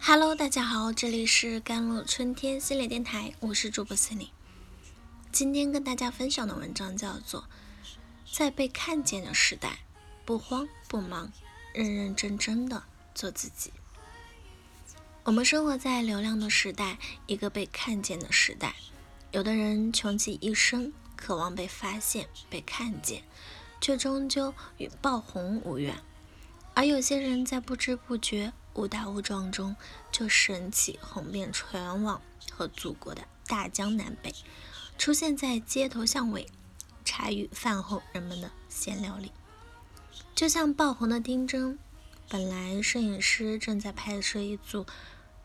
Hello，大家好，这里是甘露春天系列电台，我是主播 c i n y 今天跟大家分享的文章叫做《在被看见的时代，不慌不忙，认认真真的做自己》。我们生活在流量的时代，一个被看见的时代。有的人穷其一生，渴望被发现、被看见，却终究与爆红无缘；而有些人在不知不觉。误打误撞中，就神奇红遍全网和祖国的大江南北，出现在街头巷尾、茶余饭后人们的闲聊里。就像爆红的丁真，本来摄影师正在拍摄一组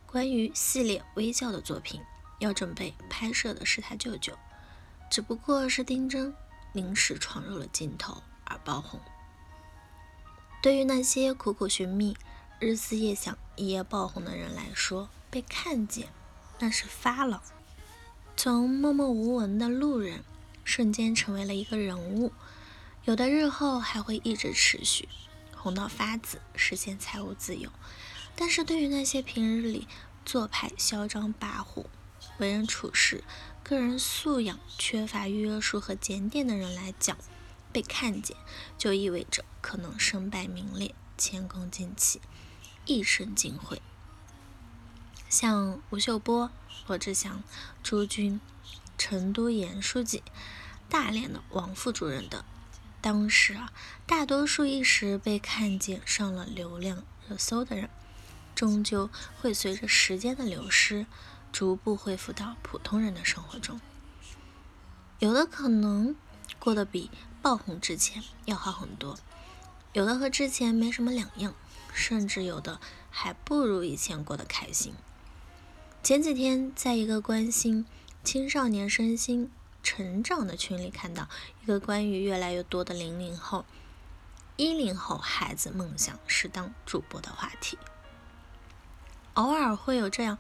关于系列微笑的作品，要准备拍摄的是他舅舅，只不过是丁真临时闯入了镜头而爆红。对于那些苦苦寻觅，日思夜想、一夜爆红的人来说，被看见那是发了。从默默无闻的路人，瞬间成为了一个人物。有的日后还会一直持续红到发紫，实现财务自由。但是对于那些平日里做派嚣张跋扈、为人处事、个人素养缺乏约束和检点的人来讲，被看见就意味着可能身败名裂、前功尽弃。一生尽毁，像吴秀波、罗志祥、朱军、成都严书记、大连的王副主任等，当时啊，大多数一时被看见上了流量热搜的人，终究会随着时间的流失，逐步恢复到普通人的生活中。有的可能过得比爆红之前要好很多，有的和之前没什么两样。甚至有的还不如以前过得开心。前几天，在一个关心青少年身心成长的群里，看到一个关于越来越多的零零后、一零后孩子梦想是当主播的话题。偶尔会有这样，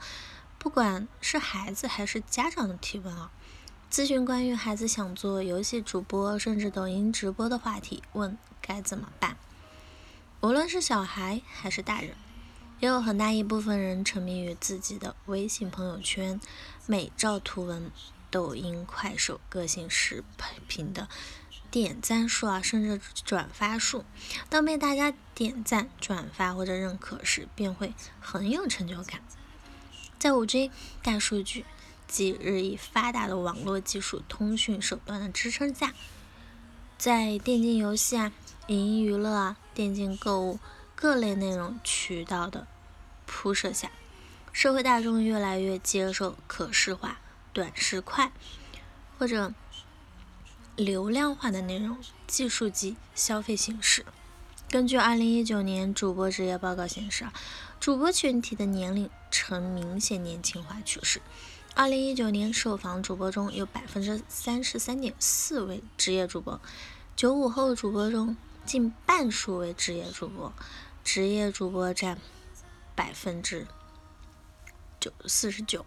不管是孩子还是家长的提问啊，咨询关于孩子想做游戏主播，甚至抖音直播的话题，问该怎么办。无论是小孩还是大人，也有很大一部分人沉迷于自己的微信朋友圈、美照图文、抖音、快手个性视频的点赞数啊，甚至转发数。当被大家点赞、转发或者认可时，便会很有成就感。在五 G、大数据及日益发达的网络技术、通讯手段的支撑下，在电竞游戏啊。影音娱乐啊，电竞购物各类内容渠道的铺设下，社会大众越来越接受可视化、短视快或者流量化的内容技术及消费形式。根据二零一九年主播职业报告显示啊，主播群体的年龄呈明显年轻化趋势。二零一九年受访主播中有百分之三十三点四为职业主播，九五后主播中。近半数为职业主播，职业主播占百分之九四十九。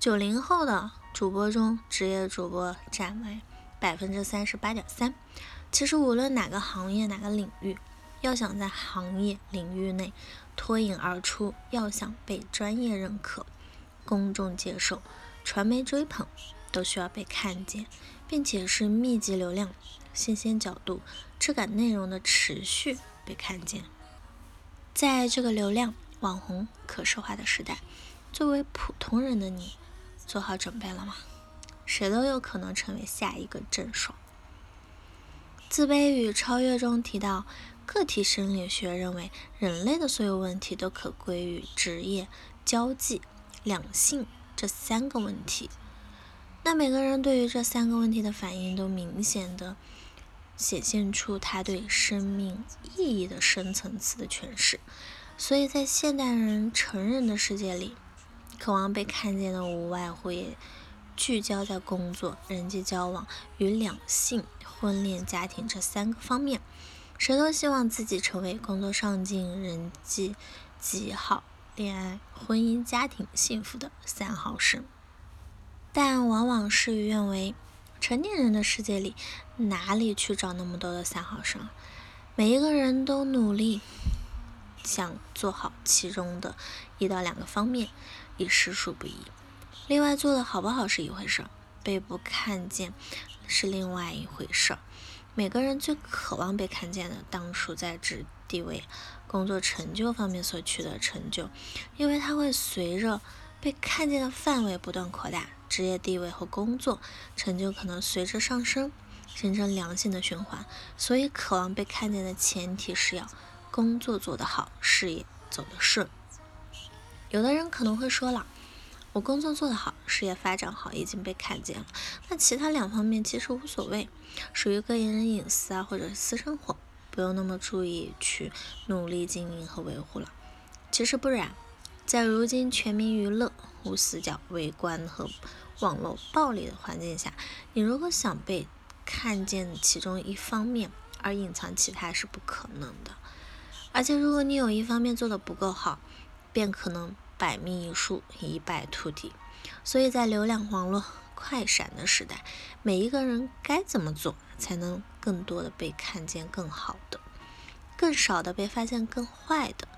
九零后的主播中，职业主播占为百分之三十八点三。其实，无论哪个行业、哪个领域，要想在行业领域内脱颖而出，要想被专业认可、公众接受、传媒追捧，都需要被看见，并且是密集流量。新鲜角度、质感内容的持续被看见，在这个流量、网红、可视化的时代，作为普通人的你，做好准备了吗？谁都有可能成为下一个郑爽。自卑与超越中提到，个体生理学认为，人类的所有问题都可归于职业、交际、两性这三个问题。那每个人对于这三个问题的反应，都明显的。显现出他对生命意义的深层次的诠释，所以在现代人成人的世界里，渴望被看见的无外乎也聚焦在工作、人际交往与两性、婚恋、家庭这三个方面。谁都希望自己成为工作上进、人际极好、恋爱、婚姻、家庭幸福的三好生，但往往事与愿违。成年人的世界里，哪里去找那么多的三好生？每一个人都努力想做好其中的一到两个方面，也实属不易。另外，做的好不好是一回事，被不看见是另外一回事。每个人最渴望被看见的，当属在职地位、工作成就方面所取得成就，因为它会随着被看见的范围不断扩大，职业地位和工作成就可能随之上升，形成良性的循环。所以，渴望被看见的前提是要工作做得好，事业走得顺。有的人可能会说了。我工作做得好，事业发展好，已经被看见了。那其他两方面其实无所谓，属于个人隐私啊，或者私生活，不用那么注意去努力经营和维护了。其实不然，在如今全民娱乐、无死角围观和网络暴力的环境下，你如果想被看见其中一方面而隐藏其他是不可能的。而且如果你有一方面做得不够好，便可能。百密一疏，一败涂地。所以在流量网络快闪的时代，每一个人该怎么做才能更多的被看见？更好的，更少的被发现？更坏的？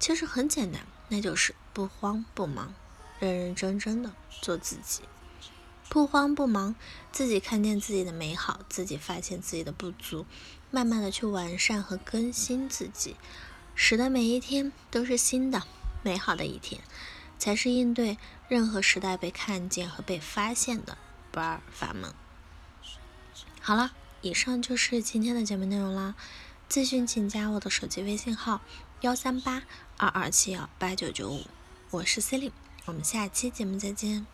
其实很简单，那就是不慌不忙，认认真真的做自己。不慌不忙，自己看见自己的美好，自己发现自己的不足，慢慢的去完善和更新自己，使得每一天都是新的。美好的一天，才是应对任何时代被看见和被发现的不二法门。好了，以上就是今天的节目内容啦。咨询请加我的手机微信号：幺三八二二七幺八九九五，我是 C e l i n e 我们下期节目再见。